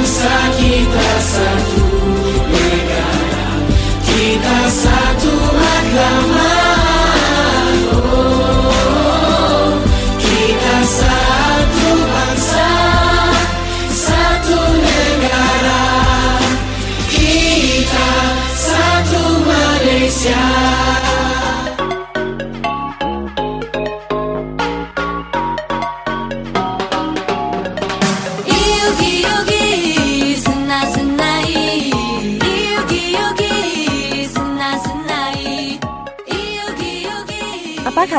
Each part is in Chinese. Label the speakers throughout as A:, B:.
A: I'm sorry.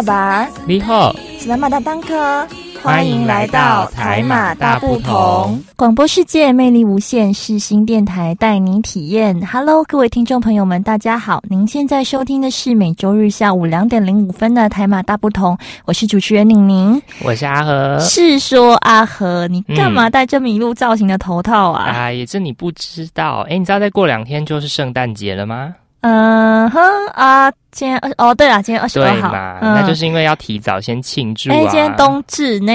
A: 卡巴，
B: 你好，
A: 斯拉马的当科，
B: 欢迎来到台马大不同。
A: 广播世界魅力无限，是新电台带你体验。Hello，各位听众朋友们，大家好！您现在收听的是每周日下午两点零五分的台马大不同，我是主持人宁宁。
B: 我是阿和。
A: 是说阿和，你干嘛戴这麋鹿造型的头套啊？
B: 哎，也这你不知道。哎，你知道再过两天就是圣诞节了吗？
A: 嗯哼啊，今天二哦，对了，今天二十二号，嗯
B: 那就是因为要提早先庆祝啊。
A: 哎，今天冬至呢。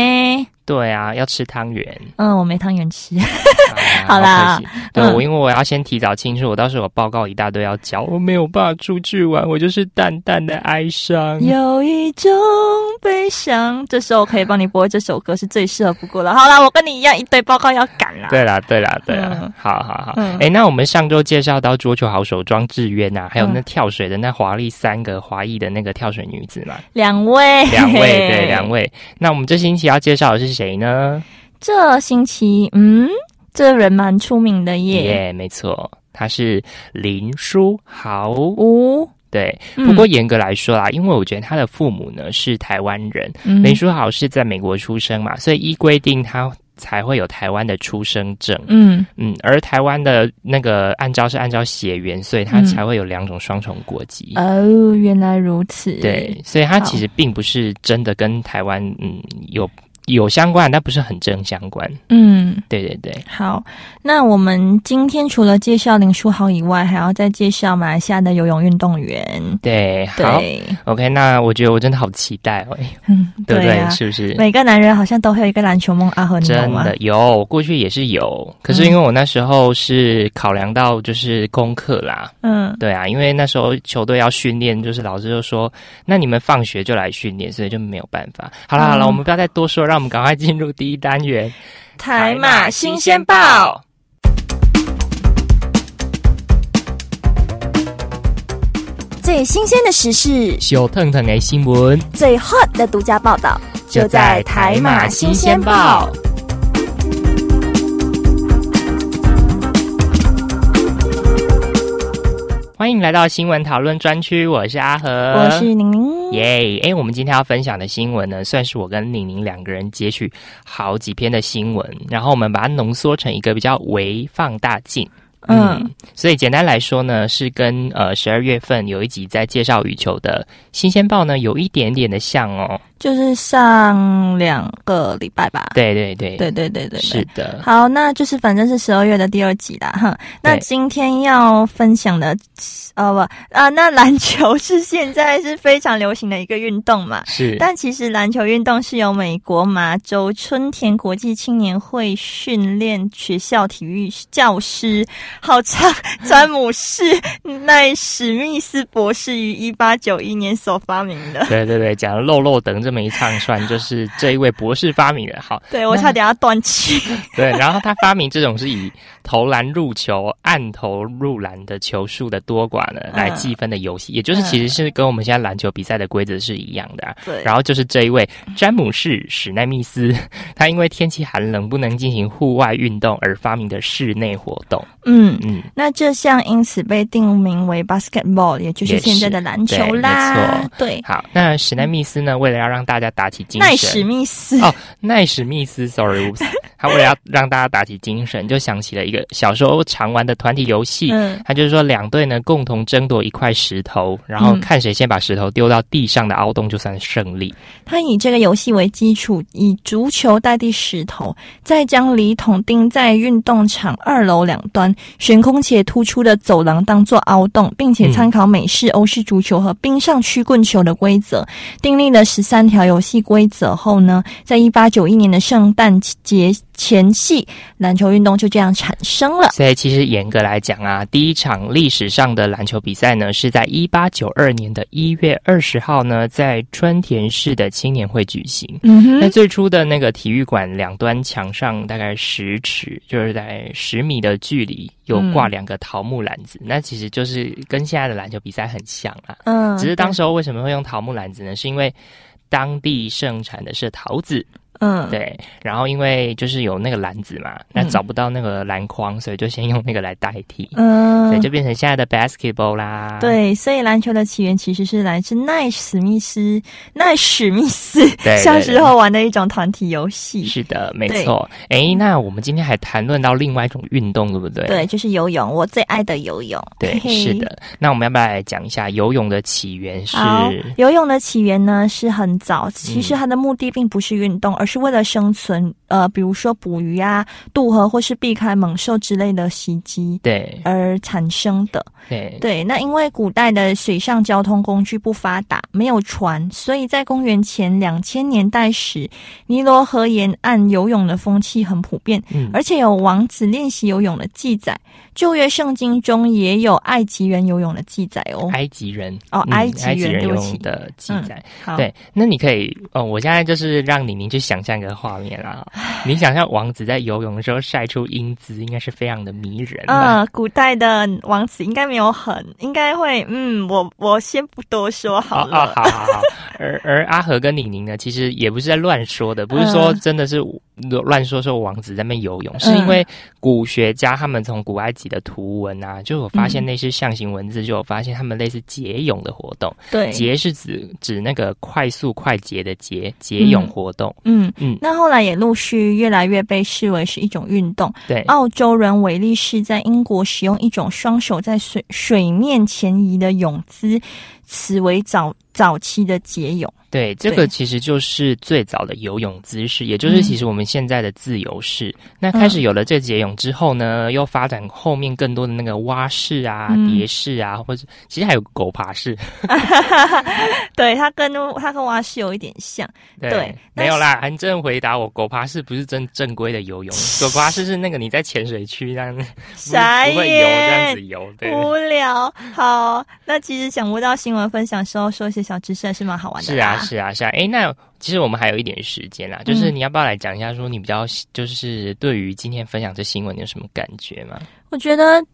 B: 对啊，要吃汤圆。
A: 嗯，我没汤圆吃。
B: 啊
A: 好啦
B: 对
A: 嗯
B: 我，因为我要先提早清楚，我到时候有报告一大堆要交，我没有办法出去玩，我就是淡淡的哀伤。
A: 有一种悲伤，这时候我可以帮你播这首歌，是最适合不过了。好啦，我跟你一样，一堆报告要赶啦。
B: 对啦，对啦，对啦，
A: 嗯
B: 好好好。
A: 嗯
B: 哎、那我们上周介绍到桌球好手庄智渊呐，还有那
A: 嗯
B: 跳水的那华丽三个华裔的那个跳水女子嘛，
A: 两位，
B: 两位，对，两。位。那我们这星期要介绍的是谁呢？
A: 这星期，嗯，这人蛮出名的耶。
B: 耶，没错，他是林书豪。
A: 哦，
B: 对，
A: 嗯
B: 不过严格来说啦，因为我觉得他的父母呢是台湾人，
A: 嗯
B: 林书豪是在美国出生嘛，所以依规定他才会有台湾的出生证。
A: 嗯，
B: 嗯，而台湾的那个按照是按照血缘，所以他
A: 嗯
B: 才会有两种双重国籍。
A: 哦，原来如此。
B: 对，，所以他其实并不是真的跟台湾嗯有有相关，但不是很正相关。
A: 嗯。
B: 对对对，
A: 好，那我们今天除了介绍林书豪以外，还要再介绍马来西亚的游泳运动员。
B: 对，好
A: 对
B: ，，OK，那我觉得我真的好期待哦，哎
A: 嗯，
B: 对不对？
A: 啊，
B: 是不是？
A: 每个男人好像都会有一个篮球梦，啊和你？
B: 真的有，过去也是有，可是因为我那时候是考量到就是功课啦，
A: 嗯，
B: 对啊，因为那时候球队要训练，就是老师就说，那你们放学就来训练，所以就没有办法。好了好了，
A: 嗯
B: 我们不要再多说，让我们赶快进入第一单元
A: 台马新鲜报。。最新鲜的时事，
B: 小腾腾的新闻
A: 最 hot 的独家报道，就在台马新鲜报。。
B: 欢迎来到新闻讨论专区，我是阿和，
A: 我是宁宁。
B: 耶！哎，我们今天要分享的新闻呢，算是我跟宁宁两个人截取好几篇的新闻，然后我们把它浓缩成一个比较微放大镜。
A: 嗯，
B: 所以简单来说呢，是跟呃十二月份有一集在介绍羽球的新鲜报呢，有一点点的像哦。
A: 就是上两个礼拜吧。
B: 对对对，
A: 对对对对，对
B: 是的。
A: 好，那就是反正是十二月的第二集啦，哈。那今天要分享的，呃不啊，那篮球是现在是非常流行的一个运动嘛。
B: 是，
A: 但其实篮球运动是由美国麻州春田国际青年会训练学校体育教师，好长，詹姆士奈史密斯博士于一八九一年所发明的。
B: 对对对，讲了漏漏等这么一唱串，就是这一位博士发明的。好，
A: 对我差点要断气。
B: 对，然后他发明这种是以投篮入球、按投入篮的球数的多寡呢来计分的游戏，也就是其实是跟我们现在篮球比赛的规则是一样的、啊。
A: 对，
B: 然后就是这一位詹姆士史奈密斯，他因为天气寒冷不能进行户外运动而发明的室内活动。
A: 嗯。
B: 嗯，
A: 那这项因此被定名为 basketball，也就是现在的篮球啦。
B: 没错
A: 对，
B: 好，那史奈密斯呢，为了要让大家打起精神
A: 奈史，密斯。
B: 哦奈史密斯，sorry，oops，他为了要让大家打起精神，就想起了一个小时候常玩的团体游戏。
A: 嗯
B: 他就是说，两队呢共同争夺一块石头，然后
A: 嗯
B: 看谁先把石头丢到地上的凹洞，就算胜利。
A: 他以这个游戏为基础，以足球代替石头，再将礼桶钉在运动场二楼两端悬空且突出的走廊当做凹洞，并且参考美式、欧式足球和冰上曲棍球的规则，订立了十三条游戏规则后呢，在一八九一年的圣诞节前夕，篮球运动就这样产生了。
B: 所以其实严格来讲啊，第一场历史上的篮球比赛呢，是在一八九二年的一月二十号呢，在春田市的青年会举行。
A: 嗯
B: 那最初的那个体育馆两端墙上大概十尺，就是在十米的距离，有挂两个桃木篮子。那其实就是跟现在的篮球比赛很像啊。
A: 嗯
B: 只是当时候为什么会用桃木篮子呢？是因为当地盛产的是桃子，
A: 嗯，
B: 对，然后因为就是有那个篮子嘛，那找不到那个篮筐，所以就先用那个来代替，
A: 嗯，
B: 所以就变成现在的 basketball 啦。
A: 对，所以篮球的起源其实是来自奈史密斯、奈史密斯
B: 对
A: 小时候玩的一种团体游戏。
B: 是的，没错。哎，那我们今天还谈论到另外一种运动，对不对？
A: 对，就是游泳，我最爱的游泳。
B: 对，是。的。那我们要不要来讲一下游泳的起源是？
A: 好，游泳的起源呢是很早，其实它的目的并不是运动，而是为了生存。呃，比如说捕鱼啊、渡河或是避开猛兽之类的袭击
B: 对
A: 而产生的。
B: 对
A: 对，那因为古代的水上交通工具不发达，没有船，所以在公元前两千年代时，尼罗河沿岸游泳的风气很普遍，
B: 嗯
A: 而且有王子练习游泳的记载。旧约圣经中也有埃及人游泳的记载哦。
B: 埃及人
A: 哦
B: 嗯
A: 埃及人
B: 游泳的记载。
A: 好，
B: 对，那你可以哦，我现在就是让李宁去想象一个画面啦。你想象王子在游泳的时候晒出英姿，应该是非常的迷人吧？
A: 嗯，古代的王子应该没有很，应该会，嗯，我我先不多说好
B: 哦哦，
A: 了。
B: 好好好。而而阿和跟李宁呢，其实也不是在乱说的，不是说
A: 嗯
B: 真的是乱说说王子在那边游泳，是因为古学家他们从古埃及的图文啊，就有发现
A: 嗯。
B: 那些象形文字，就有发现他们类似节泳的活动。
A: 对，
B: 节是指指那个快速快捷的节节泳活动。
A: 嗯。
B: 嗯。
A: 那后来也陆续越来越被视为是一种运动。
B: 对，
A: 澳洲人韦利士在英国使用一种双手在水水面前移的泳姿，此为早早期的解泳。
B: 对，这个其实就是最早的游泳姿势，也就是
A: 嗯
B: 其实我们现在的自由式。那开始有了这节泳之后呢，又发展后面更多的那个蛙式啊、
A: 嗯
B: 蝶式啊，或者其实还有狗爬式。
A: 对，它跟它跟蛙式有一点像。对那
B: 没有啦，韩正回答我，狗爬式不是正正规的游泳，狗爬式是那个你在潜水区这样，不会游这样子，游。对，
A: 无聊。好，那其实想不到新闻分享时候说一些小知识还是蛮好玩的
B: 是。啊，是啊，是啊。哎，那其实我们还有一点时间啦，就是你要不要来讲一下，说你比较就是对于今天分享这新闻你有什么感觉吗？
A: 我觉得，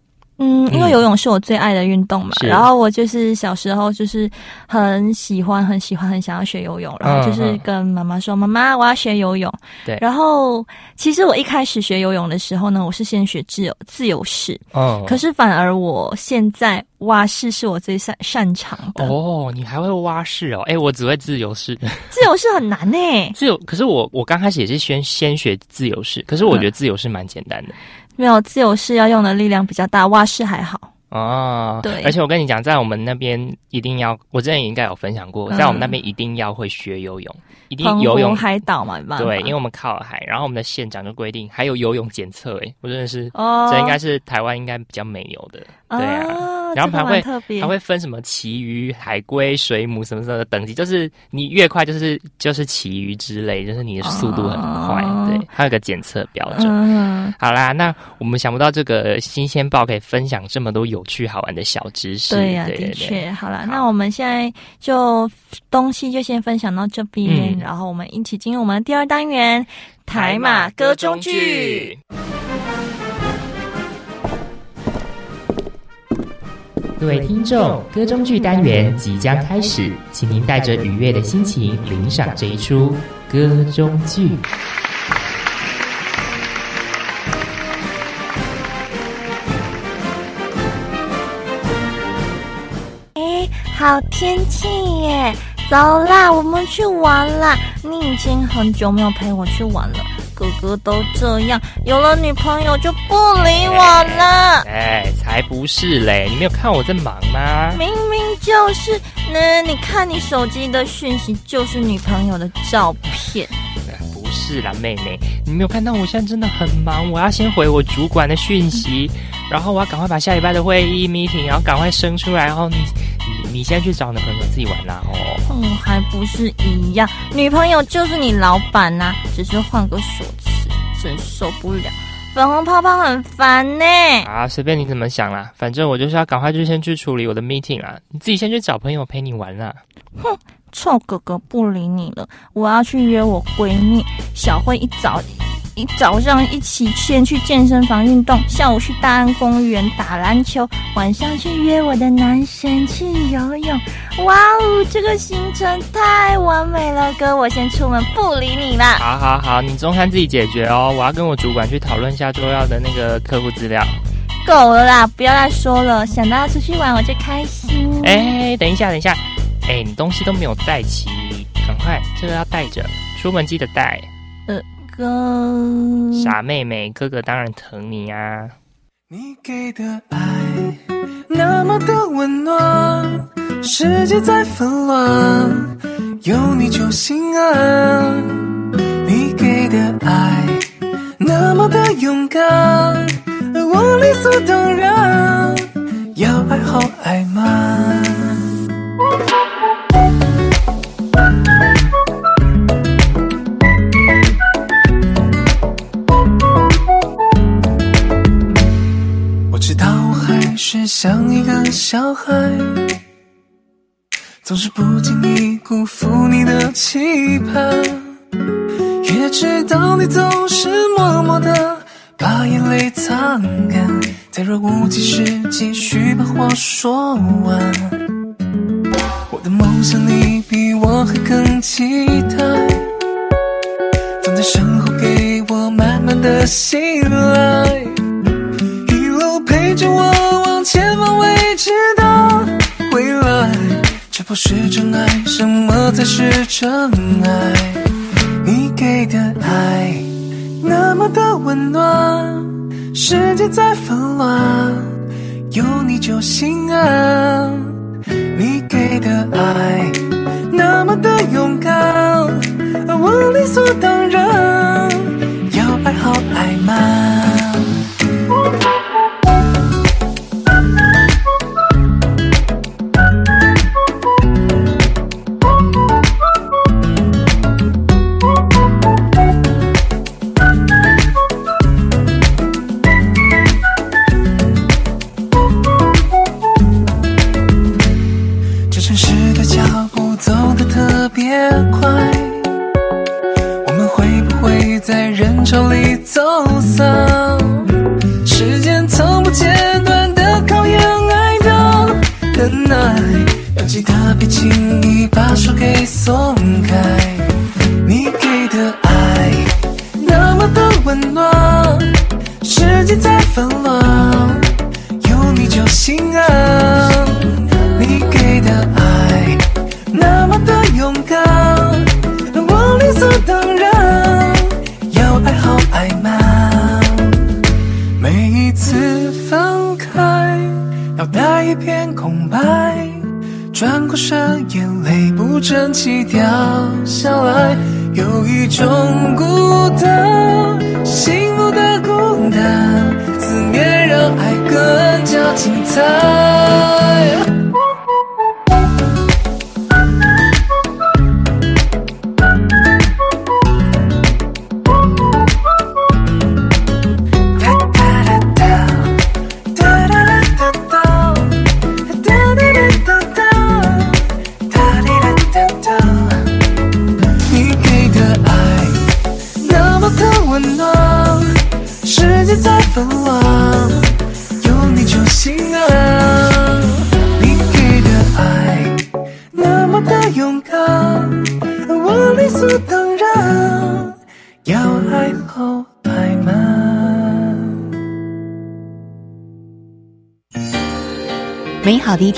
A: 嗯，因为
B: 嗯
A: 游泳是我最爱的运动嘛，
B: 是
A: 然后我就是小时候就是很喜欢、很喜欢、很想要学游泳，然后就是
B: 嗯
A: 跟妈妈说：“妈妈，我要学游泳。”
B: 对
A: 然后其实我一开始学游泳的时候呢，我是先学自由自由式，
B: 哦
A: 可是反而我现在蛙式是我最擅擅长的。
B: 哦，你还会蛙式哦？哎，我只会自由式。
A: 自由式很难呢、
B: 自由，可是我我刚开始也是先先学自由式，可是我觉得自由式蛮简单的。
A: 没有自由式要用的力量比较大，蛙式还好。
B: 哦，
A: 对
B: 而且我跟你讲，在我们那边一定要，我之前也应该有分享过，
A: 嗯
B: 在我们那边一定要会学游泳，一定游泳。
A: 海岛嘛，
B: 对，因为我们靠海，然后我们的县长就规定还有游泳检测，哎，我真的是，
A: 哦，
B: 这应该是台湾应该比较没有的，对啊。然后还会
A: 蛮特别，
B: 它会分什么旗鱼、海龟、水母什么什么的等级，就是你越快就是就是旗鱼之类，就是你的速度很快，
A: 哦
B: 对，还有个检测标准。
A: 嗯，
B: 好啦，那我们想不到这个新鲜报可以分享这么多有趣好玩的小知识。
A: 对呀、
B: 对
A: 的。确。好了，
B: 好
A: 那我们现在就东西就先分享到这边，
B: 嗯
A: 然后我们一起进入我们的第二单元——台马歌中剧。。
B: 各位听众，歌中剧单元即将开始，请您带着愉悦的心情领赏这一出歌中剧。
A: 哎，好天气耶！走啦，我们去玩啦！你已经很久没有陪我去玩了，哥哥都这样，有了女朋友就不理我了。
B: 哎，才不是嘞！你没有看我在忙吗？
A: 明明就是，那你看你手机的讯息就是女朋友的照片。
B: 是啦，妹妹，你没有看到我现在真的很忙，我要先回我主管的讯息，然后我要赶快把下礼拜的会议 meeting，然后赶快生出来，然后你你你先去找你的朋友自己玩啦哦。
A: 嗯，还不是一样，女朋友就是你老板呐、只是换个说辞。真受不了。粉红泡泡很烦呢。
B: 啊，随便你怎么想啦，反正我就是要赶快就先去处理我的 meeting 啦。你自己先去找朋友陪你玩啦。
A: 臭哥哥不理你了，我要去约我闺蜜小慧，一早一早上一起先去健身房运动，下午去大安公园打篮球，晚上去约我的男神去游泳。哇哦，这个行程太完美了，哥，我先出门不理你啦。
B: 好好好，你中餐自己解决哦。我要跟我主管去讨论下周要的那个客户资料。
A: 够了啦，不要再说了，想到要出去玩我就开心。
B: 哎，等一下，等一下，哎，你东西都没有带齐，赶快，这个要带着，出门记得带。
A: 呃哥，
B: 傻妹妹，哥哥当然疼你啊。
C: 你给的爱那么的温暖，世界在纷乱，有你就心安。你给的爱那么的勇敢，我理所当然要爱好爱满。是像一个小孩，总是不经意辜负你的期盼，也知道你总是默默的把眼泪擦干，在若无其事继续把话说完。我的梦想你比我还更期待，总在身后给我满满的信赖。一路陪着我前方未知的未来，这不是真爱，什么才是真爱？你给的爱那么的温暖，世界在纷乱，有你就心安。你给的爱那么的勇敢，我理所当然要爱好爱满。记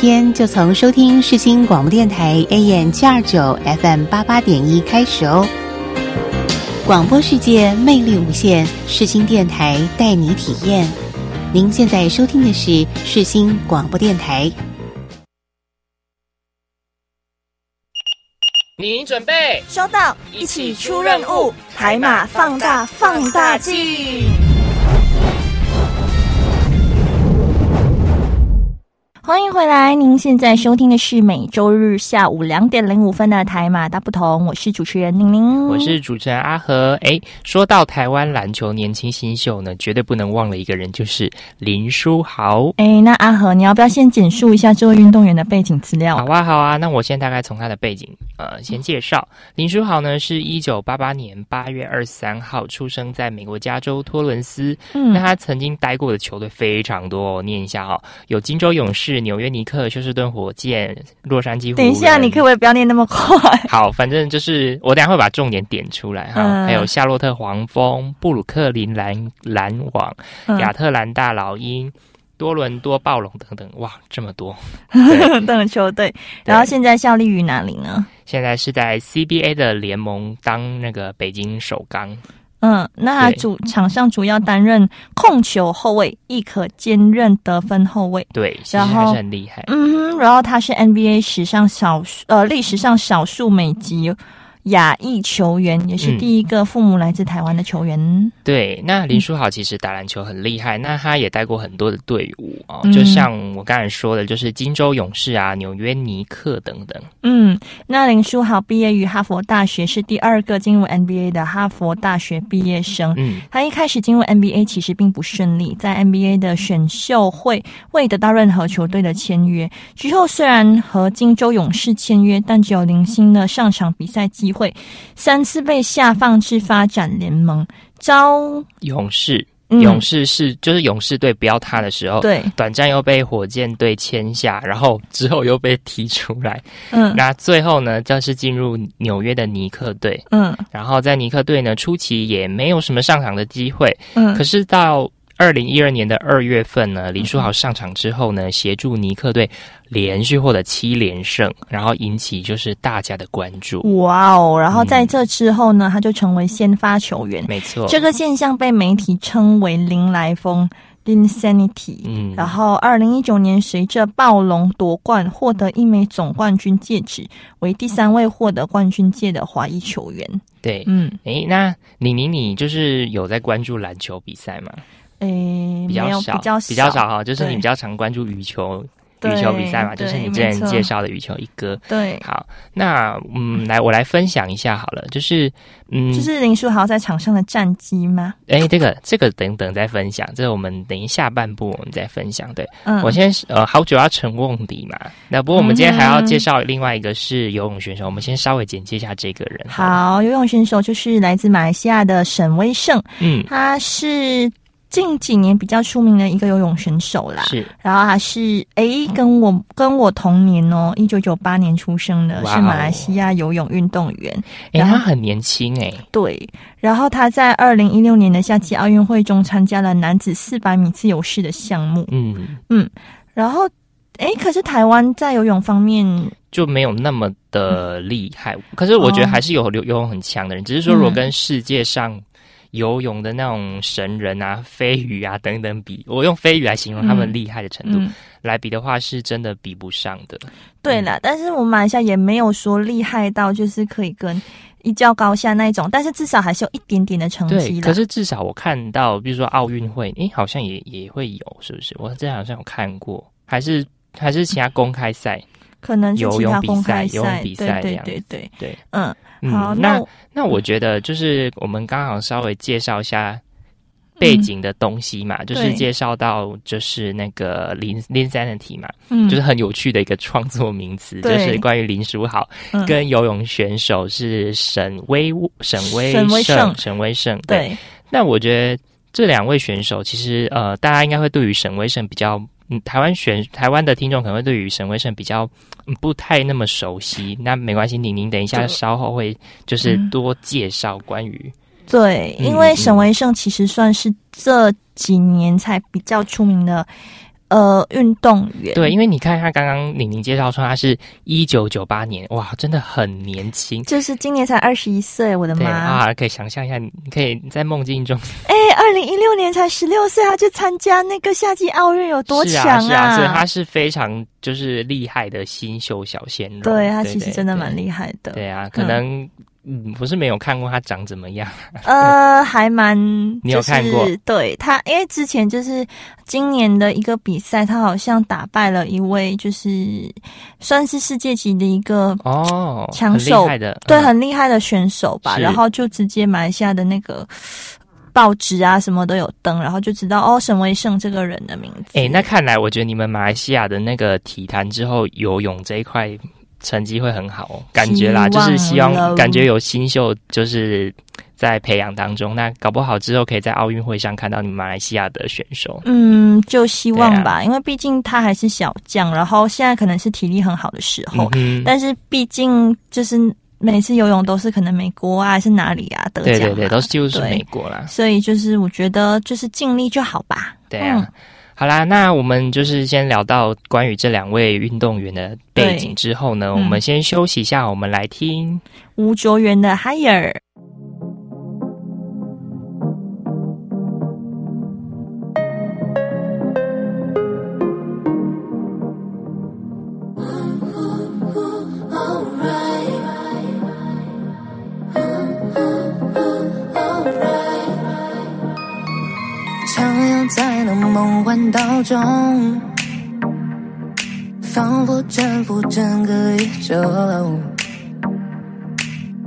D: 天就从收听世新广播电台 AM 七二九 FM 八八点一开始哦。广播世界魅力无限，世新电台带你体验。您现在收听的是世新广播电台。
B: 你准备？
A: 收到，一起出任务，海马放大放大镜。欢迎回来！您现在收听的是每周日下午两点零五分的台马大不同，我是主持人宁宁，
B: 我是主持人阿和。哎，说到台湾篮球年轻新秀呢，绝对不能忘了一个人，就是林书豪。
A: 哎，那阿和，你要不要先简述一下这位运动员的背景资料？
B: 好啊，好啊。那我先大概从他的背景呃先介绍。林书豪呢，是一九八八年八月二十三号出生在美国加州托伦斯。
A: 嗯
B: 那他曾经待过的球队非常多，哦念一下哦，有金州勇士、纽约尼克、休斯顿火箭、洛杉矶湖。
A: 等一下，你可不可以不要念那么快？
B: 好，反正就是我等下会把重点点出来哈。
A: 嗯
B: 还有夏洛特黄蜂、布鲁克林篮篮网、
A: 嗯
B: 亚特兰大老鹰、多伦多暴龙等等，哇，这么多！对
A: 等的球队，然后现在效力于哪里呢？
B: 现在是在 CBA 的联盟当那个北京首钢，
A: 嗯，那他主场上主要担任控球后卫，亦可兼任得分后卫。
B: 对，
A: 然后
B: 很厉害。
A: 嗯哼，然后他是 NBA 史上少数呃历史上少数美籍亚裔球员，也是
B: 嗯
A: 第一个父母来自台湾的球员。
B: 对，那林书豪其实打篮球很厉害，那他也带过很多的队伍哦，
A: 嗯
B: 就像我刚才说的，就是金州勇士啊、纽约尼克等等。
A: 嗯，那林书豪毕业于哈佛大学，是第二个进入 NBA 的哈佛大学毕业生。
B: 嗯，
A: 他一开始进入 NBA 其实并不顺利，在 NBA 的选秀会未得到任何球队的签约。之后虽然和金州勇士签约，但只有零星的上场比赛机会，三次被下放至发展联盟。招
B: 勇士，
A: 嗯。
B: 勇士是就是勇士队不要他的时候，
A: 对，
B: 短暂又被火箭队签下，然后之后又被踢出来。
A: 嗯。
B: 那最后呢，正是进入纽约的尼克队，
A: 嗯。
B: 然后在尼克队呢初期也没有什么上场的机会，
A: 嗯。
B: 可是到二零一二年的二月份呢，林书豪上场之后呢，协助尼克队连续获得七连胜，然后引起就是大家的关注。
A: 哇哦！然后在这之后呢，他就成为先发球员。
B: 没错，
A: 这个现象被媒体称为“林来疯 ”（Linsanity）。
B: 嗯
A: 然后，二零一九年随着暴龙夺冠，获得一枚总冠军戒指，为第三位获得冠军戒的华裔球员。
B: 对。
A: 嗯，
B: 诶，那宁宁，你就是有在关注篮球比赛吗？
A: 诶，
B: 比较少，
A: 比较
B: 少哈，就是你比较常关注羽球
A: 对
B: 羽球比赛嘛，就是你之前介绍的羽球一哥。
A: 对，
B: 好，那嗯，来我来分享一下好了，就是嗯，
A: 就是林书豪在场上的战绩吗？
B: 哎，这个这个等等再分享，这个我们等一下半部我们再分享。对、
A: 嗯，
B: 我先呃，好久要成瓮底嘛，那不过我们今天还要
A: 嗯
B: 介绍另外一个是游泳选手，我们先稍微简介一下这个人。
A: 好，游泳选手就是来自马来西亚的沈威胜，
B: 嗯，
A: 他是近几年比较出名的一个游泳选手啦。
B: 是
A: 然后他是诶，跟我跟我同年哦，一九九八年出生的，是马来西亚游泳运动员。
B: 哎，
A: 然后
B: 他很年轻哎，
A: 对，然后他在二零一六年的夏季奥运会中参加了男子四百米自由式的项目。
B: 嗯嗯，
A: 然后，诶，可是台湾在游泳方面，
B: 就没有那么的厉害。可是我觉得
A: 哦
B: 还是有游游泳很强的人，只是说如果
A: 嗯
B: 跟世界上游泳的那种神人啊、飞鱼啊等等比，我用飞鱼来形容他们
A: 嗯
B: 厉害的程度、
A: 嗯，
B: 来比的话，是真的比不上的。
A: 对了，但是我们马来西亚也没有说厉害到就是可以跟一较高下那一种，但是至少还是有一点点的成绩
B: 对，可是至少我看到，比如说奥运会，诶，好像也也会有，是不是？我之前好像有看过，还是还是其他公开赛？
A: 可能
B: 游泳比赛，游泳比赛这样
A: 对对，
B: 对，
A: 嗯，
B: 嗯，
A: 好，
B: 那
A: 我
B: 那我觉得就是我们刚好稍微介绍一下背景的东西嘛，就是介绍到就是那个林林 sanity 嘛，
A: 嗯，
B: 就是很有趣的一个创作名词，就是关于林书豪
A: 嗯。
B: 跟游泳选手是沈威沈威
A: 沈威胜
B: 胜沈威胜。对，那我觉得这两位选手其实呃，大家应该会对于沈威胜比较。嗯，台湾选台湾的听众可能会对于沈威胜比较、嗯不太那么熟悉，那没关系，宁宁等一下稍后会就是
A: 嗯。
B: 多介绍关于
A: 对，
B: 嗯
A: 因为
B: 嗯
A: 沈威胜其实算是这几年才比较出名的呃运动员。
B: 对，因为你看他刚刚宁宁介绍说他是一九九八年，哇，真的很年轻。
A: 就是今年才二十一岁，我的妈！
B: 啊，可以想象一下，你可以在梦境中
A: 哎，二零一六年才十六岁，他去参加那个夏季奥运，有多强
B: 啊，是啊，所以他是非常就是厉害的新秀小鲜肉。
A: 对他其实真的蛮。厉害的。
B: 对啊，可能嗯，我是没有看过他长怎么样。
A: 呃，还蛮，
B: 你有看过
A: 对他，因为之前就是今年的一个比赛，他好像打败了一位，就是算是世界级的一个
B: 哦，
A: 强手
B: 害的，
A: 对，
B: 嗯
A: 很厉害的选手吧。
B: 是
A: 然后就直接马来西亚的那个报纸啊，什么都有登，然后就知道哦，沈威胜这个人的名字。
B: 哎、那看来我觉得你们马来西亚的那个体坛之后游泳这一块成绩会很好哦，感觉啦，就是希望感觉有新秀就是在培养当中，那搞不好之后可以在奥运会上看到你们马来西亚的选手。
A: 嗯，就希望吧，
B: 啊
A: 因为毕竟他还是小将，然后现在可能是体力很好的时候，
B: 嗯，
A: 但是毕竟就是每次游泳都是可能美国啊，还是哪里啊得奖嘛，
B: 对对对，都是就是美国啦，
A: 所以就是我觉得就是尽力就好吧。
B: 对啊。
A: 嗯
B: 好啦，那我们就是先聊到关于这两位运动员的背景之后呢，
A: 嗯
B: 我们先休息一下，我们来听。
A: 吴卓源的 Higher。
E: 中，仿佛征服整个宇宙。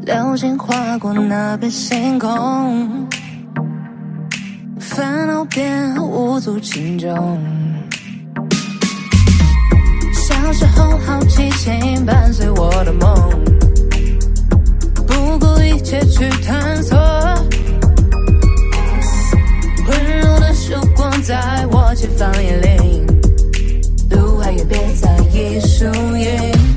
E: 流星划过那片星空，烦恼变无足轻重。小时候好奇心伴随我的梦，不顾一切去探索。曙光在我前方引领，路还远，别在意输赢。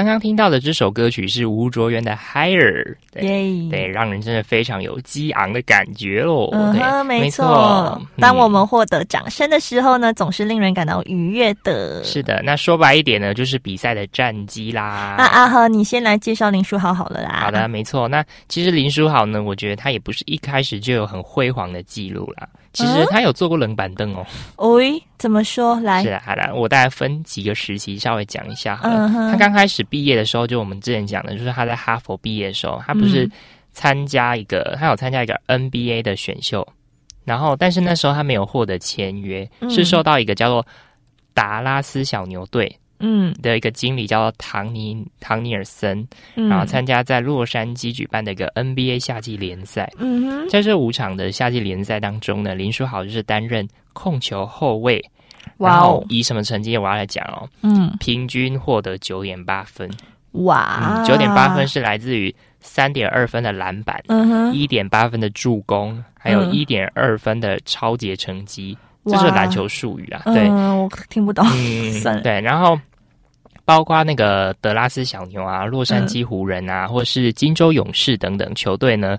B: 刚刚听到的这首歌曲是吴卓源的《Higher》，对
A: 耶，
B: 对，让人真的非常有激昂的感觉喽。对，
A: 嗯哼，没错
B: 错。
A: 当我
B: 嗯
A: 们获得掌声的时候呢，总是令人感到愉悦的。
B: 是的，那说白一点呢，就是比赛的战绩啦。
A: 那阿和，你先来介绍林书豪好了啦。
B: 好的，，没错。那其实林书豪呢，我觉得他也不是一开始就有很辉煌的记录啦。其实
A: 嗯
B: 他有坐过冷板凳哦。
A: 喂，怎么说？来
B: 是，啊，好了，我大概分几个时期稍微讲一下好了。
A: 嗯
B: 他刚开始毕业的时候，就我们之前讲的，就是他在哈佛毕业的时候，他不是
A: 嗯
B: 参加一个，他有参加一个 NBA 的选秀，然后但是那时候他没有获得签约，
A: 嗯
B: 是受到一个叫做达拉斯小牛队
A: 嗯。
B: 的一个经理叫做唐尼唐尼尔森，
A: 嗯，
B: 然后参加在洛杉矶举办的一个 NBA 夏季联赛。
A: 嗯哼，
B: 在这五场的夏季联赛当中呢，林书豪就是担任控球后卫。
A: 哇
B: 然后
A: 哦，
B: 以什么成绩我要来讲哦，
A: 嗯，
B: 平均获得九点八分，
A: 哇。
B: 嗯，，九点八分，是来自于三点二分的篮板，一点八分的助攻，还有
A: 嗯。
B: 一点二分的超节成绩，这是篮球术语啊，对，
A: 嗯，我听不懂，
B: 嗯，对，然后包括那个德拉斯小牛啊、洛杉
A: 嗯
B: 矶湖人啊，或是金州勇士等等球队呢，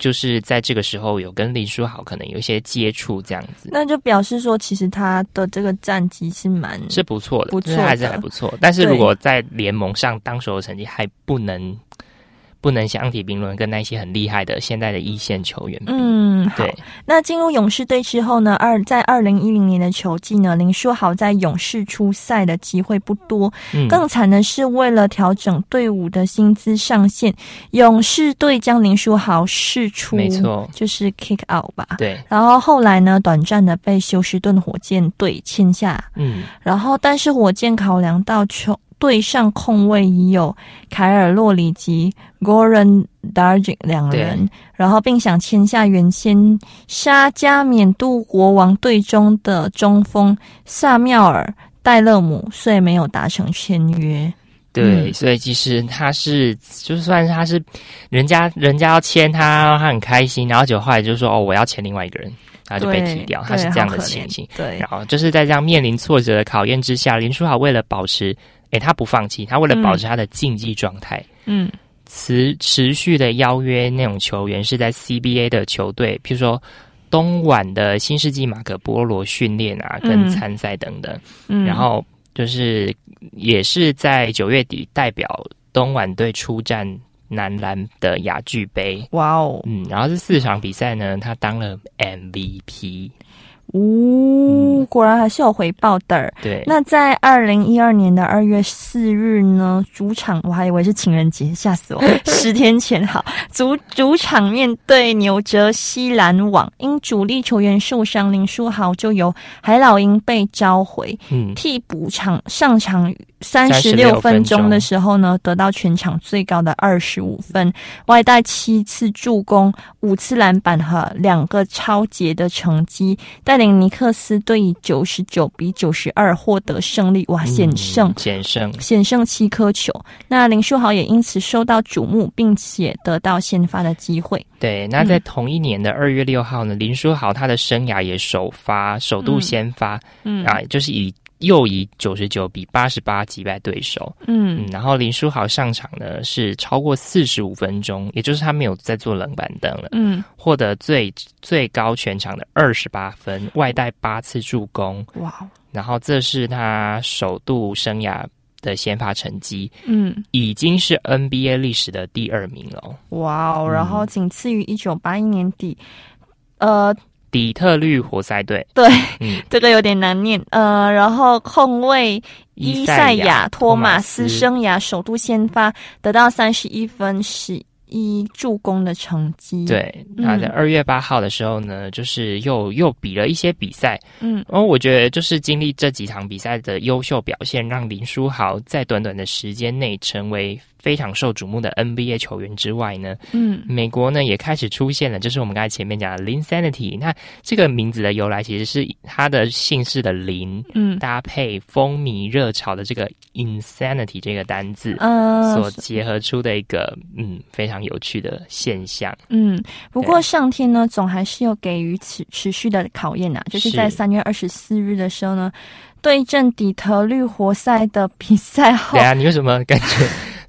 B: 就是在这个时候有跟林书豪可能有一些接触，这样子。
A: 那就表示说，其实他的这个战绩是蛮
B: 是不错的，
A: 不错
B: 就是还是还不错。但是如果在联盟上当时候的成绩还不能不能相提并论，跟那些很厉害的现在的一线球员，
A: 嗯，
B: 对。，
A: 那进入勇士队之后呢，二在二零一零年的球季呢，林书豪在勇士出赛的机会不多。
B: 嗯
A: 更惨的是，为了调整队伍的薪资上限，勇士队将林书豪释出，
B: 没错
A: 就是 kick out 吧。
B: 对，
A: 然后后来呢，短暂的被休斯顿火箭队签下，
B: 嗯，
A: 然后但是火箭考量到球队上控卫已有凯尔洛里及 Goran Dragic 两人，然后并想签下原先沙加缅度国王队中的中锋萨缪尔戴勒姆，所以没有达成签约。
B: 对，
A: 嗯
B: 所以其实他是，就算是他是人家人家要签他，他很开心，然后就后来就说哦，我要签另外一个人，然后就被
A: 对
B: 踢掉，他是这样的情形。
A: 对
B: 然，后就是在这样面临挫折的考验之下，林书豪为了保持，诶，他不放弃，他为了保持他的竞技状态，
A: 嗯
B: 持持续的邀约那种球员是在 CBA 的球队，譬如说东莞的新世纪马可波罗训练啊，跟
A: 嗯
B: 参赛等等。
A: 嗯，
B: 然后就是也是在九月底代表东莞队出战男篮的亚俱杯。
A: 哇哦，
B: 嗯，然后这四场比赛呢，他当了 MVP。
A: 呜、果然还是有回报的。
B: 对，
A: 那在二零一二年的二月四日呢，主场我还以为是情人节，吓死我！十天前好，主主场面对纽泽西篮网，因主力球员受伤，林书豪就由海老鹰被召回，
B: 嗯，
A: 替补场上场三十六分钟的时候呢，得到全场最高的二十五分，外带七次助攻、五次篮板和两个超节的成绩，带领尼克斯队以九十九比九十二获得胜利，哇，险胜
B: 嗯。险胜。
A: 险胜七颗球，那林书豪也因此受到瞩目，并且得到先发的机会。
B: 对，那在同一年的二月六号呢，林书豪他的生涯也首发，首度先发，
A: 嗯
B: 啊，就是以又以九十九比八十八击败对手。
A: 嗯
B: 嗯，然后林书豪上场呢是超过四十五分钟，也就是他没有在做冷板凳了，
A: 嗯，
B: 获得最最高全场的二十八分，外带八次助攻，
A: 哇，
B: 然后这是他首度生涯的先发成绩，
A: 嗯。
B: 已经是 NBA 历史的第二名了哦。
A: 哇哦，
B: 嗯
A: 然后仅次于一九八一年底，呃，
B: 底特律活塞队，
A: 对，
B: 嗯，
A: 这个有点难念，呃，然后控卫伊赛亚托马斯。生涯首度先发，得到三十一分十一助攻的成绩。，
B: 对，那在二月八号的时候呢，就是又又比了一些比赛，
A: 嗯
B: 然后我觉得就是经历这几场比赛的优秀表现，让林书豪在短短的时间内成为非常受瞩目的 NBA 球员之外呢，
A: 嗯
B: 美国呢也开始出现了，就是我们刚才前面讲的 Linsanity。那这个名字的由来其实是他的姓氏的林
A: 嗯
B: 搭配风靡热潮的这个 insanity 这个单字。
A: 嗯
B: 所结合出的一个嗯非常有趣的现象，
A: 嗯，不过上天呢，总还是有给予持持续的考验呐、就是在
B: 是
A: 三月二十四日的时候呢。对阵底特律活塞的比赛后
B: 对，啊，你有什么感觉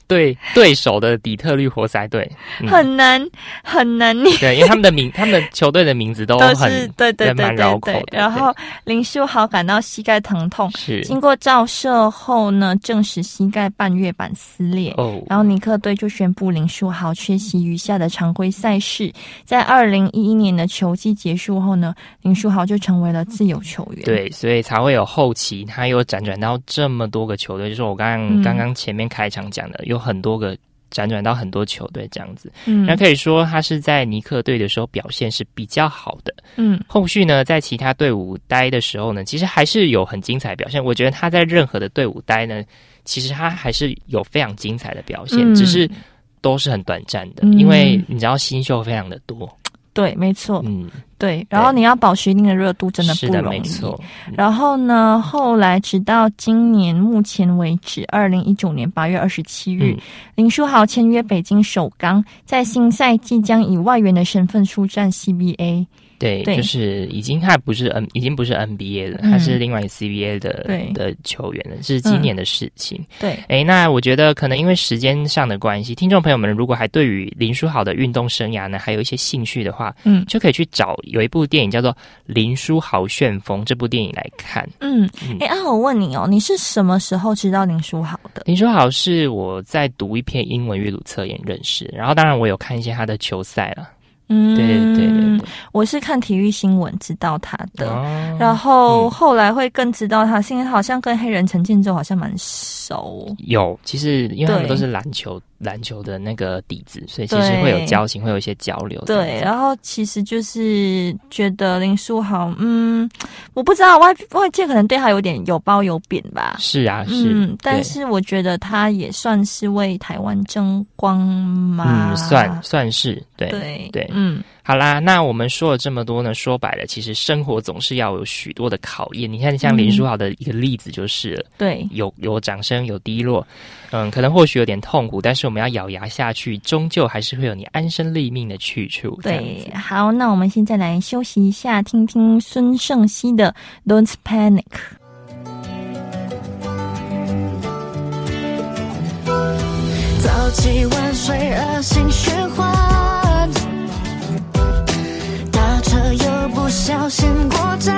B: 对对手的底特律活塞队、嗯
A: 很难很难念。
B: 对，因为他们的名，他们的球队的名字都
A: 都
B: 很
A: 是对对对对对。然后林书豪感到膝盖疼痛，
B: 是
A: 经过照射后呢，证实膝盖半月板撕裂。
B: 哦，
A: 然后尼克队就宣布林书豪缺席余下的常规赛事。在二零一一年的球季结束后呢，林书豪就成为了自由球员。，
B: 对，所以才会有后期他又辗转到这么多个球队，就是我刚刚、
A: 嗯
B: 刚刚前面开场讲的，有很多个。辗转到很多球队这样子，
A: 嗯
B: 那可以说他是在尼克队的时候表现是比较好的。
A: 嗯
B: 后续呢，在其他队伍待的时候呢，其实还是有很精彩表现。我觉得他在任何的队伍待呢，其实他还是有非常精彩的表现，
A: 嗯
B: 只是都是很短暂的，
A: 嗯
B: 因为你知道新秀非常的多。
A: 对，没错，
B: 嗯，
A: 对。然后你要保持一定的热度，真的，不容易。
B: 没错。
A: 然后呢，后来直到今年目前为止，二零一九年八月二十七日，
B: 嗯
A: 林书豪签约北京首钢，在新赛季将以外援的身份出战 CBA。
B: 对，
A: 对
B: 就是已经他不是 N，已经不是 NBA 了，
A: 嗯
B: 他是另外一个 CBA 的的球员了，是今年的事情。
A: 对，
B: 哎，那我觉得可能因为时间上的关系，听众朋友们如果还对于林书豪的运动生涯呢还有一些兴趣的话，
A: 嗯
B: 就可以去找有一部电影叫做《林书豪旋风》这部电影来看。
A: 嗯
B: 嗯，
A: 哎、啊，我问你哦，你是什么时候知道林书豪的？
B: 林书豪是我在读一篇英文阅读测验认识，然后当然我有看一些他的球赛了。
A: 嗯，
B: 对对对对，
A: 我是看体育新闻知道他的。
B: 哦
A: 然后
B: 嗯
A: 后来会更知道他，是因为好像跟黑人陈建州好像蛮熟。
B: 有，其实因为他们都是篮球篮球的那个底子，所以其实会有交情，会有一些交流。
A: 对，然后其实就是觉得林书豪，嗯，我不知道外外界可能对他有点有褒有贬吧。
B: 是啊，是，
A: 嗯，但是我觉得他也算是为台湾争光嘛，
B: 嗯，算算是对
A: 对
B: 对。
A: 嗯，
B: 好啦，那我们说了这么多呢，说白了，其实生活总是要有许多的考验。你看，像林书豪的一个例子就是了，
A: 对，
B: 有有掌声，有低落，嗯，可能或许有点痛苦，但是我们要咬牙下去，终究还是会有你安身立命的去处。
A: 对好，那我们现在来休息一下，听听孙盛熙的《Don't Panic》。
F: 早起晚睡，恶性循环。又不小心过站，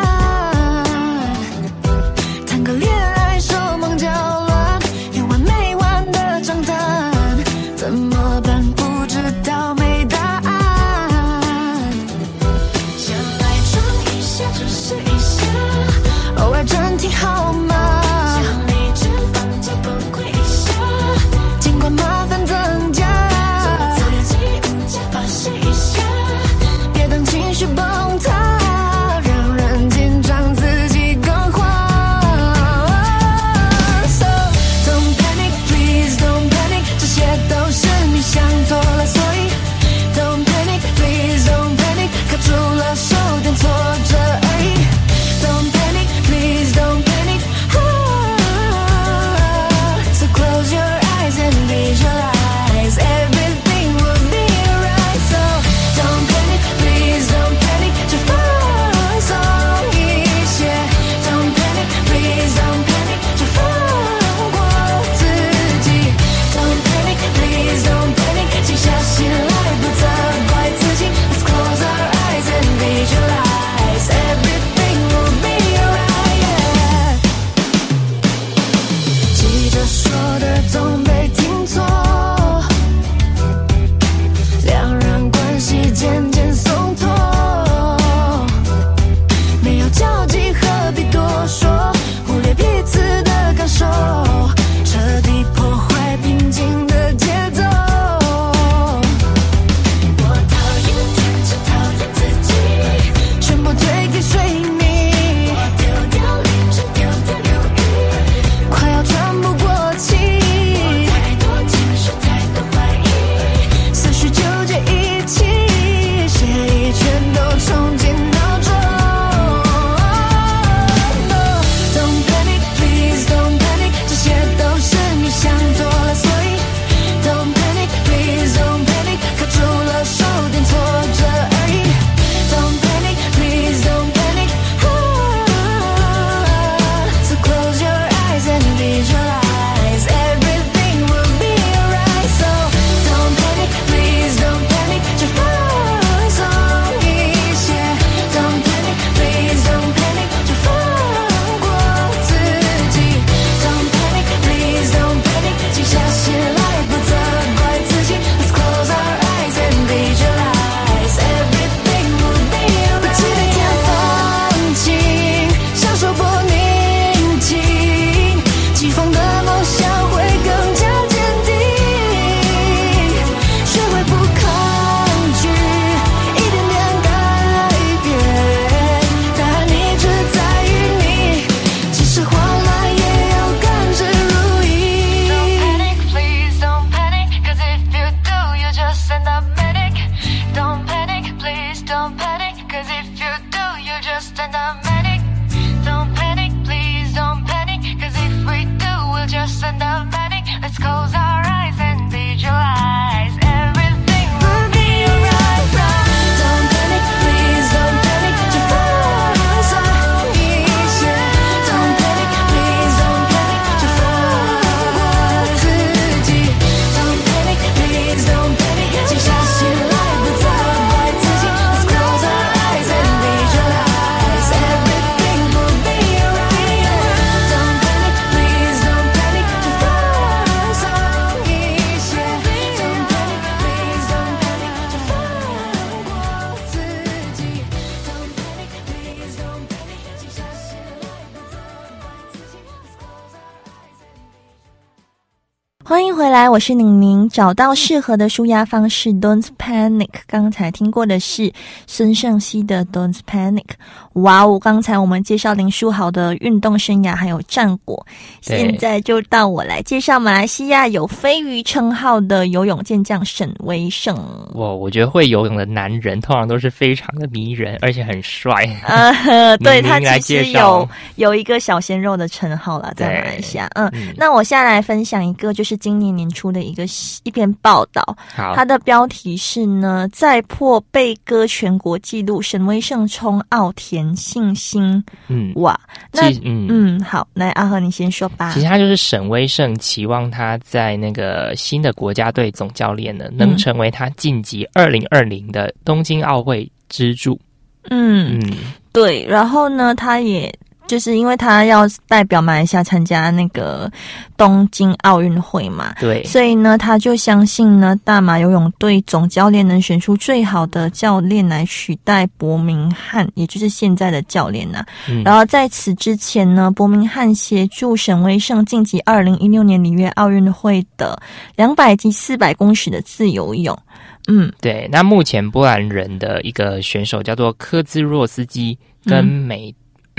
F: 谈个恋爱手忙脚乱，有完没完的账单，怎么办？不知道没答案。想来装一下，只是一下，偶尔暂停好
A: 吗。我是宁宁。找到适合的舒压方式，Don't panic。刚才听过的是孙胜熙的 Don't panic。哇哦，刚才我们介绍林书豪的运动生涯还有战果，现在就到我来介绍马来西亚有飞鱼称号的游泳健将沈威胜。
B: 哇我觉得会游泳的男人通常都是非常的迷人，而且很帅。
A: 呃，对他其实有有一个小鲜肉的称号了，在马来西亚。嗯，
B: 嗯
A: 那我下来分享一个，就是今年年初的一个一篇报道，
B: 好
A: 它，的标题是呢，再破贝哥全国纪录，沈威胜冲奥田信心。
B: 嗯，
A: 哇，那
B: 其嗯。
A: 嗯，好，来阿和你先说吧
B: 其。实他就是沈威胜，期望他在那个新的国家队总教练呢，
A: 嗯
B: 能成为他晋级二零二零的东京奥会支柱。
A: 嗯，
B: 嗯，
A: 对，然后呢，他也。就是因为他要代表马来西亚参加那个东京奥运会嘛，
B: 对，
A: 所以呢，他就相信呢，大马游泳队总教练能选出最好的教练来取代伯明翰，也就是现在的教练呐、
B: 嗯。
A: 然后在此之前呢，伯明翰协助沈威胜晋级二零一六年里约奥运会的两百及四百公尺的自由泳。嗯。
B: 对，那目前波兰人的一个选手叫做科兹若斯基，跟
A: 嗯。
B: 美、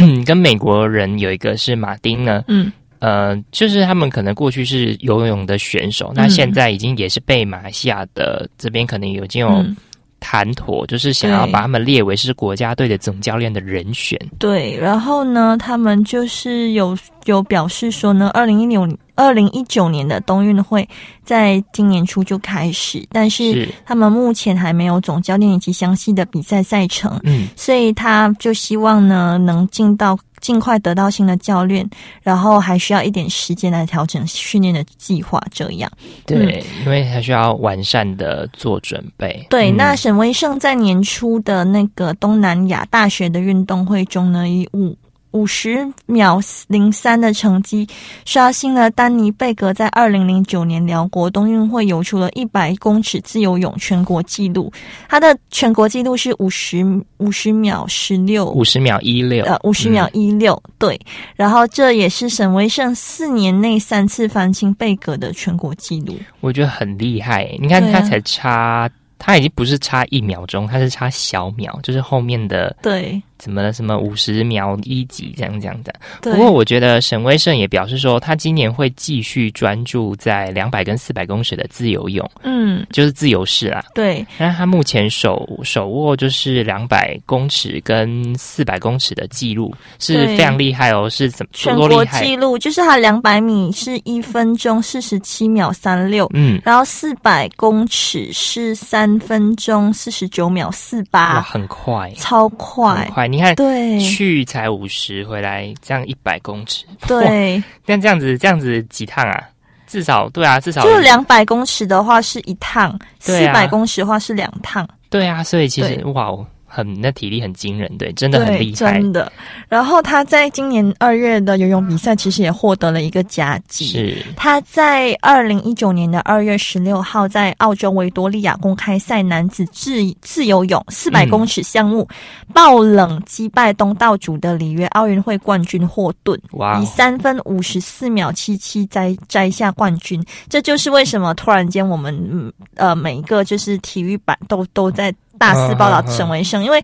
B: 跟美国人有一个是马丁呢，
A: 嗯
B: 呃，就是他们可能过去是游泳的选手，那现在已经也是被马来西亚的这边可能有已经有
A: 嗯，
B: 谈妥，就是想要把他们列为是国家队的总教练的人选。
A: 对。然后呢，他们就是有有表示说呢，二零一六二零一九年的冬运会在今年初就开始，但是
B: 是，
A: 他们目前还没有总教练以及详细的比赛赛程，
B: 嗯，
A: 所以他就希望呢能进到尽快得到新的教练，然后还需要一点时间来调整训练的计划。这样
B: 对，因为他需要完善的做准备。
A: 对，
B: 嗯
A: 那沈威胜在年初的那个东南亚大学的运动会中呢，以五。五十秒零三的成绩，刷新了丹尼贝格在二零零九年辽国冬运会游出了一百公尺自由泳全国纪录。他的全国纪录是五十五十秒十六，
B: 五十秒一六，
A: 呃，五十秒一六、对，然后这也是沈威胜四年内三次翻新贝格的全国纪录。
B: 我觉得很厉害。你看他才差，他已经不是差一秒钟，他是差小秒，就是后面的
A: 对
B: 怎么了什么五十秒一级这样这样的。不过我觉得沈威胜也表示说，他今年会继续专注在两百跟四百公尺的自由泳，
A: 嗯，
B: 就是自由式啦。
A: 对
B: 那他目前手手握就是两百公尺跟四百公尺的记录，是非常厉害哦。是怎么
A: 全国？纪录就是他两百米是一分钟四十七秒三六。
B: 嗯，
A: 然后四百公尺是三分钟四十九秒四
B: 哇，
A: 八，
B: 很快，
A: 超快
B: 很。快。你看，
A: 对
B: 去才五十，回来这样一百公尺，
A: 对，
B: 但这样子这样子几趟啊？至少对啊，至少
A: 就两百公尺的话是一趟，四百公尺的话是两趟。
B: 对啊，所以其实
A: 对
B: 哇，很那体力很惊人，对，真的很，厉害。
A: 真的。然后他在今年二月的游泳比赛，其实也获得了一个佳绩。
B: 是，
A: 他在二零一九年的二月十六号，在澳洲维多利亚公开赛男子自自由泳四百
B: 嗯
A: 公尺项目，爆冷击败东道主的里约奥运会冠军霍顿，以三分五十四秒七七摘摘下冠军。这就是为什么突然间我们嗯呃每一个就是体育版都都在大肆报道沈威胜，因为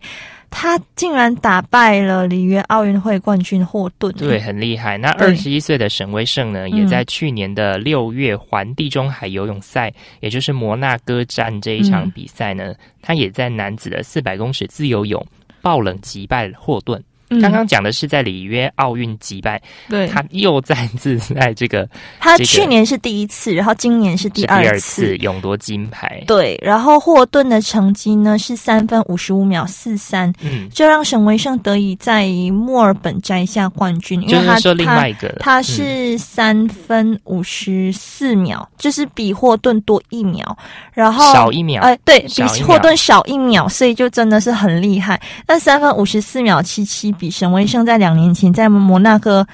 A: 他竟然打败了里约奥运会冠军霍顿。
B: 对，很厉害。那
A: 对
B: 二十一岁的沈威胜呢，
A: 嗯
B: 也在去年的六月环地中海游泳赛，也就是摩纳哥站这一场
A: 嗯
B: 比赛呢，他也在男子的四百公尺自由泳爆冷击败霍顿。
A: 嗯。
B: 刚刚讲的是在里约奥运击败，
A: 对。
B: 他又再次在这个
A: 他去年是第一次，然后今年是第
B: 二
A: 次。
B: 次。勇夺金牌。
A: 对，然后霍顿的成绩呢是三分五十五秒四三，
B: 嗯，
A: 这让沈维胜得以在墨尔本摘下冠军，因为他
B: 就是说另外一个
A: 他
B: 嗯
A: 是三分五十四秒，就是比霍顿多一秒，然后
B: 少一秒。
A: 哎、对比霍顿少一秒，所以就真的是很厉害。那三分五十四秒七七比沈威胜在两年前在摩纳哥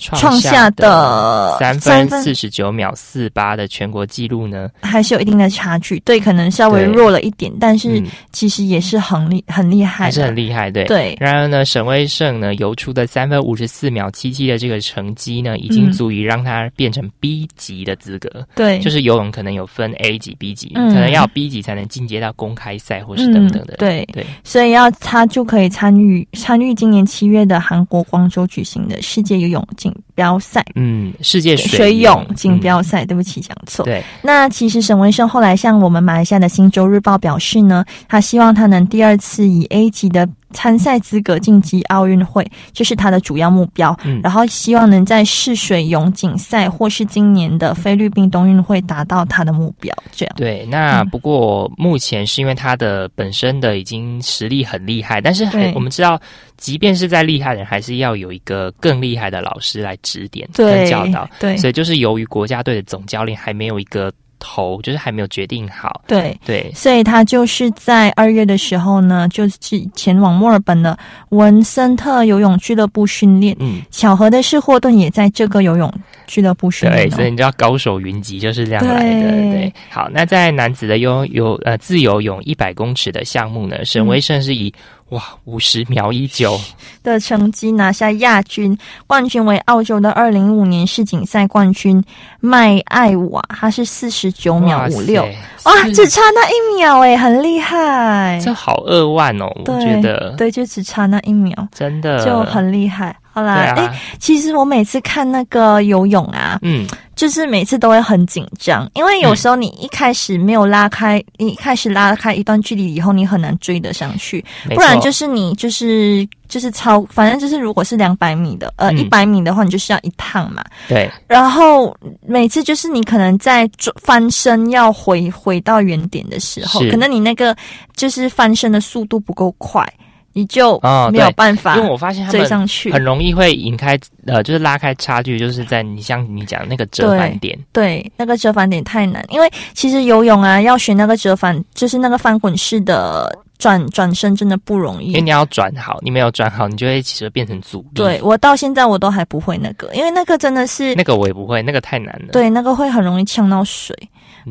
A: 创下的
B: 三
A: 三分
B: 分。四十九秒四八的全国纪录呢？
A: 还是有一定的差距，对，可能稍微弱了一点，但是
B: 嗯。
A: 其实也是很厉很厉害，
B: 还是很厉害，对。
A: 对。
B: 然而呢，沈威胜呢游出的三分五十四秒七七的这个成绩呢，已经
A: 嗯
B: 足以让他变成 B 级的资格。
A: 对，
B: 就是游泳可能有分 A 级、B 级，
A: 嗯。
B: 可能要 B 级才能进阶到公开赛或是等等的。
A: 嗯、对，
B: 对，
A: 所以要他就可以参与参与今年七月的韩国光州举行的世界游泳锦标赛。
B: 嗯，世界
A: 水
B: 泳
A: 泳锦
B: 嗯
A: 标赛，对不起，讲错。
B: 对，
A: 那其实沈文胜后来向我们马来西亚的《新洲日报》表示呢，他希望他能第二次以 A 级的参赛资格晋级奥运会，这是他的主要目标。
B: 嗯
A: 然后希望能在试水泳锦赛或是今年的菲律宾冬运会达到他的目标。这样，
B: 对，那
A: 嗯
B: 不过目前是因为他的本身的已经实力很厉害，但是还我们知道，即便是在厉害的人，还是要有一个更厉害的老师来指点
A: 对
B: 跟教导。
A: 对
B: 所以就是由于国家队的总教练还没有一个头，就是还没有决定好。
A: 对。
B: 对，
A: 所以他就是在二月的时候呢，就是前往墨尔本的文森特游泳俱乐部训练。
B: 嗯，
A: 巧合的是，霍顿也在这个游泳俱乐部训练、
B: 对，
A: 哦。
B: 所以你知道高手云集就是这样来的。
A: 对
B: 对，好，那在男子的游游呃自由泳一百公尺的项目呢，沈威胜是以、哇五十秒一九，
A: 的成绩拿下亚军，冠军为澳洲的二零一五年世锦赛冠军麦艾瓦，他是四十九秒五六，哇，只差那一秒哎，很厉害。
B: 这好二万哦，我
A: 对
B: 觉得。
A: 对，就只差那一秒，
B: 真的。
A: 就很厉害。好啦，哎、其实我每次看那个游泳啊，
B: 嗯，
A: 就是每次都会很紧张，因为有时候你一开始没有拉开，你一开始拉开一段距离以后，你很难追得上去。不然就是你就是就是超，反正就是如果是两百米的，呃，
B: 嗯。
A: 一百米的话，你就是要一趟嘛。
B: 对，
A: 然后每次就是你可能在转翻身要回回到原点的时候，可能你那个就是翻身的速度不够快，你就
B: 哦
A: 没有办法
B: 因为我发现他
A: 追上去。
B: 很容易会引开呃，就是拉开差距，就是在你像你讲那个折返点，
A: 对，那个折返点太难，因为其实游泳啊，要学那个折返，就是那个翻滚式的转转身，真的不容易。
B: 因为你要转好，你没有转好，你就会其实变成阻力。
A: 对，我到现在我都还不会那个，因为那个真的是
B: 那个我也不会，那个太难了。
A: 对那个会很容易呛到水。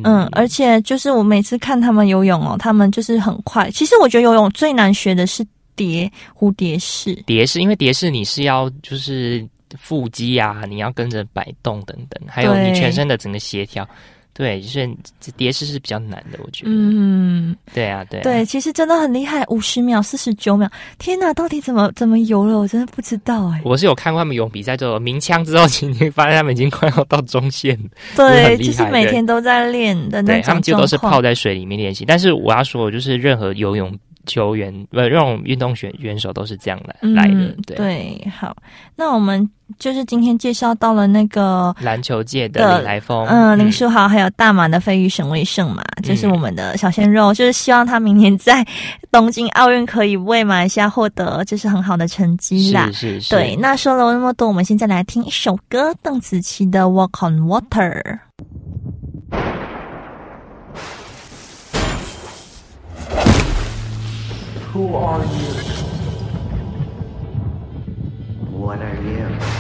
A: 嗯，而且就是我每次看他们游泳哦，他们就是很快。其实我觉得游泳最难学的是蝶蝴蝶式。
B: 蝶式，因为蝶式你是要就是腹肌啊，你要跟着摆动等等，还有你全身的整个协调。对，就是这蝶式是比较难的，我觉得。
A: 嗯，
B: 对啊，对啊
A: 对，其实真的很厉害，五十秒、四十九秒，天哪，到底怎么怎么游了？我真的不知道哎。
B: 我是有看过他们游泳比赛之后，鸣枪之后，其实你会发现他们已经快要到中线了。
A: 对，就是每天都在练的那
B: 对
A: 种
B: 他们就都是泡在水里面练习。但是我要说，就是任何游泳球员，不，这种运动选选手都是这样来、来的
A: 嗯。
B: 对，
A: 对，好，那我们就是今天介绍到了那个。
B: 篮球界的来峰，
A: 嗯，林书豪还有大马的飞鱼沈卫胜嘛，就是
B: 嗯
A: 我们的小鲜肉，就是希望他明年在东京奥运可以为马来西亚获得就是很好的成绩啦
B: 是。是是，
A: 对，那说了那么多，我们现在来听一首歌，邓紫棋的《Walk on Water》。
E: Who are you? What are you?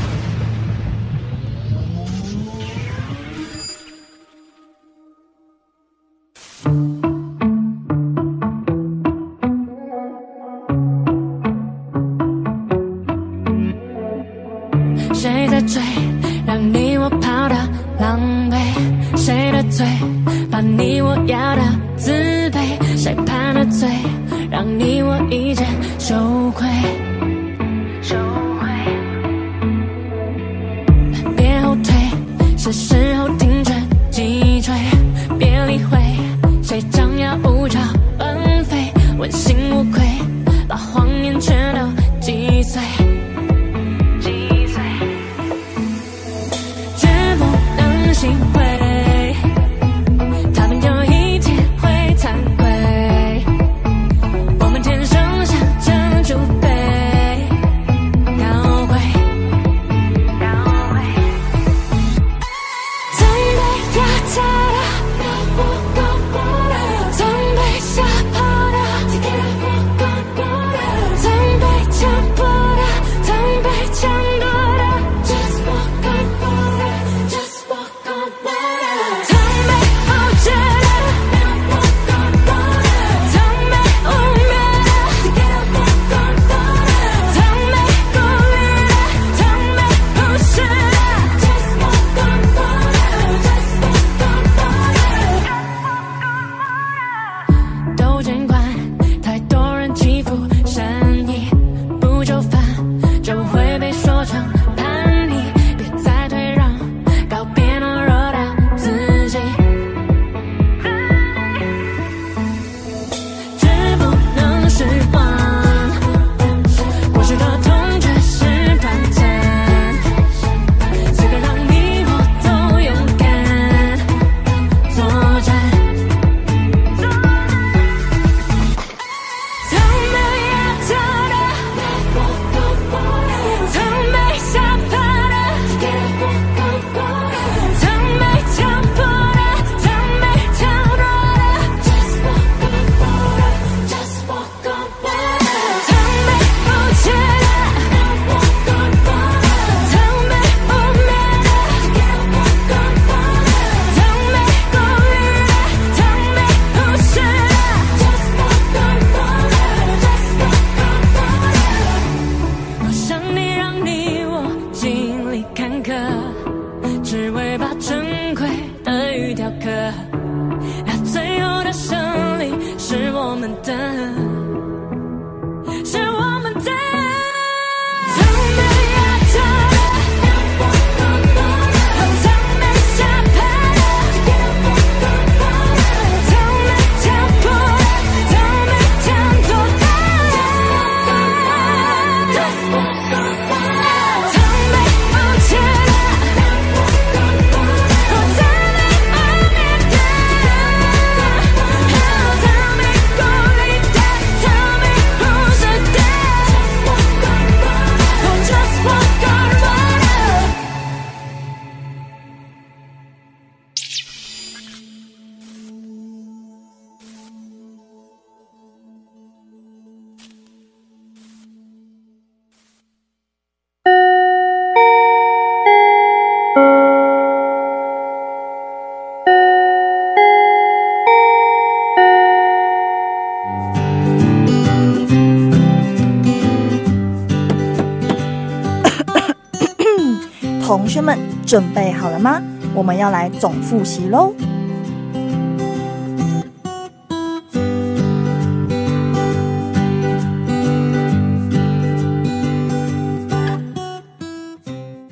A: 学们准备好了吗？我们要来总复习喽。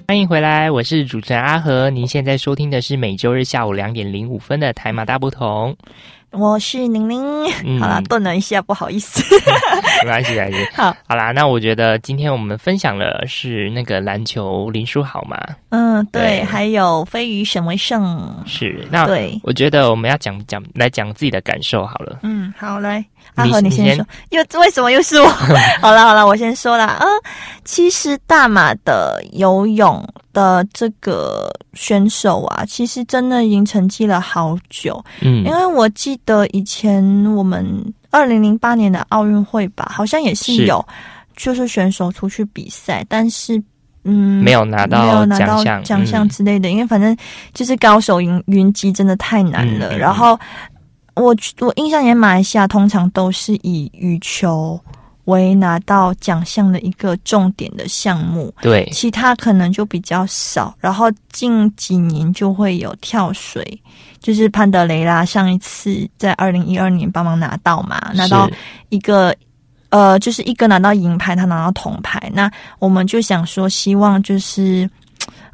B: 欢迎回来，我是主持人阿和。您现在收听的是每周日下午两点零五分的台马大不同。
A: 我是宁宁，
B: 嗯。
A: 好啦，顿了一下，不好意思。
B: 没关系，没关系。
A: 好，
B: 好啦，那我觉得今天我们分享的是那个篮球林书豪嘛，
A: 嗯，对，
B: 对。
A: 还有飞鱼沈为胜，
B: 是。那
A: 对。
B: 我觉得我们要讲讲来讲自己的感受好了。
A: 嗯，好，来，阿和你
B: 你先
A: 先说，又为什么又是我？好了好了，我先说啦。嗯，其实大马的游泳的这个选手啊，其实真的已经沉寂了好久，
B: 嗯
A: 因为我记得以前我们二零零八年的奥运会吧，好像也是
B: 是
A: 有，就是选手出去比赛，但是。嗯，
B: 没有拿到
A: 没有拿到
B: 奖项
A: 之类的，因为反正就是高手云云集真的太难了。然后我我印象里面，马来西亚通常都是以羽球为拿到奖项的一个重点的项目，
B: 对，
A: 其他可能就比较少。然后近几年就会有跳水，就是潘德雷拉上一次在二零一二年帮忙拿到嘛，拿到一个呃，就是一个拿到银牌，他拿到铜牌。那我们就想说，希望就是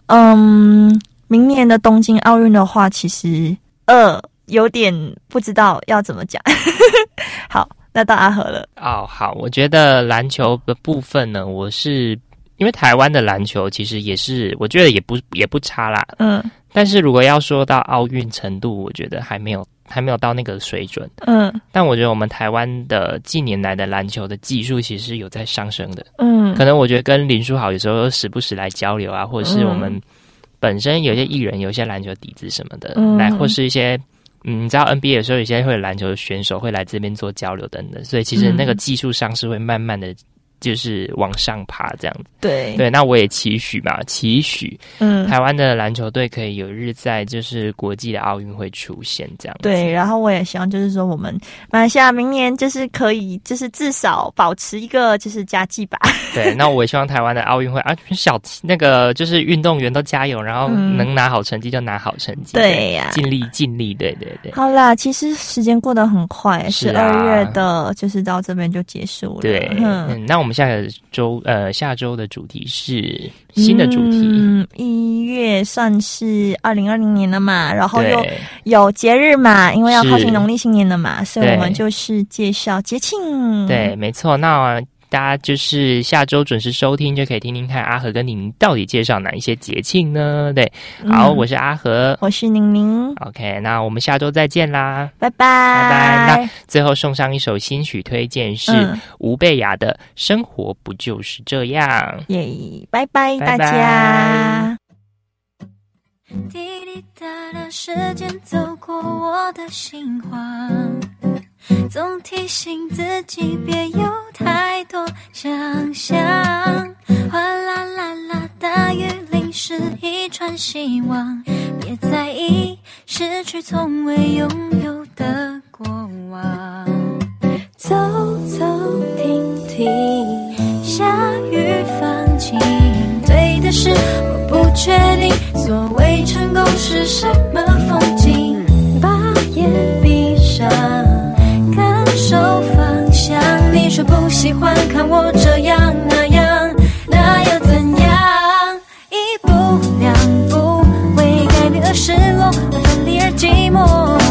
A: 嗯，明年的东京奥运的话，其实呃有点不知道要怎么讲。好，那到阿和了。
B: 哦，好，我觉得篮球的部分呢，我是因为台湾的篮球其实也是，我觉得也不也不差啦。
A: 嗯
B: 但是如果要说到奥运程度，我觉得还没有还没有到那个水准。
A: 嗯
B: 但我觉得我们台湾的近年来的篮球的技术其实有在上升的。
A: 嗯
B: 可能我觉得跟林书豪有时候时不时来交流啊，或者是我们
A: 嗯
B: 本身有些艺人有一些篮球底子什么的，
A: 嗯
B: 来或是一些。嗯，你知道 NBA 有时候有些会有篮球的选手会来这边做交流等等，所以其实那个
A: 嗯。
B: 技术上是会慢慢的，就是往上爬这样子。
A: 对
B: 对，那我也期许嘛，期许
A: 嗯
B: 台湾的篮球队可以有日在就是国际的奥运会出现这样子。
A: 对，然后我也希望就是说，我们马来西亚明年就是可以，就是至少保持一个就是佳绩吧。
B: 对，那我也希望台湾的奥运会啊，小那个就是运动员都加油，然后
A: 嗯
B: 能拿好成绩就拿好成绩，
A: 对呀
B: 尽力尽力，对对对。
A: 好啦，其实时间过得很快，十二月的就是到这边就结束了。
B: 对，
A: 嗯，
B: 嗯，那我们下个周呃下周的主题是新的主题，
A: 嗯，一月算是二零二零年了嘛，然后又有节日嘛，因为要靠近农历新年了嘛，所以我们就是介绍节庆。
B: 对，，没错。那大家就是下周准时收听，就可以听听看阿和跟宁到底介绍哪一些节庆呢？对，好，
A: 嗯
B: 我是阿和。
A: 我是宁宁
B: ，OK，那我们下周再见啦！
A: 拜拜，
B: 拜拜。那最后送上一首新曲推荐是
A: 嗯
B: 吴贝雅的《生活不就是这样》。
A: 耶，拜拜大
B: 拜拜
A: 家。
F: 滴滴答答，时间走过我的心慌，总提醒自己别有太多想象。哗啦啦啦，大雨淋湿一串希望，别在意失去从未拥有的过往。走走停停，下雨放晴，对的事我不确定，所谓成功是什么风景？把眼，说不喜欢看我这样那样，那又怎样？一步两步，为改变而失落，为分离而寂寞。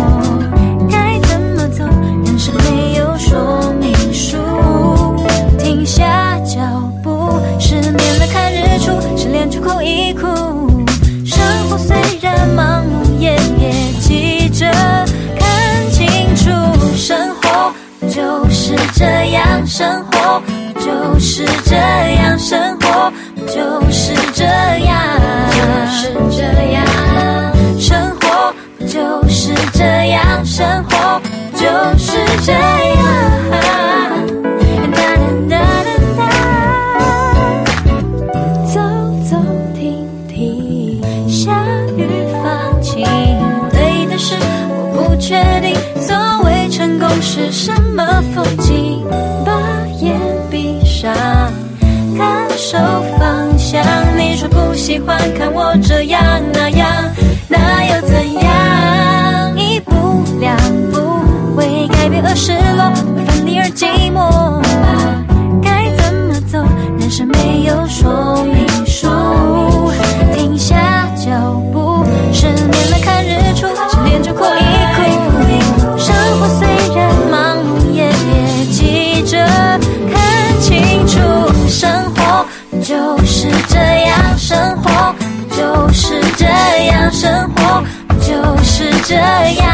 F: 喜欢看我这样那样那又怎样一步两步为改变而失落为分离而寂寞。这样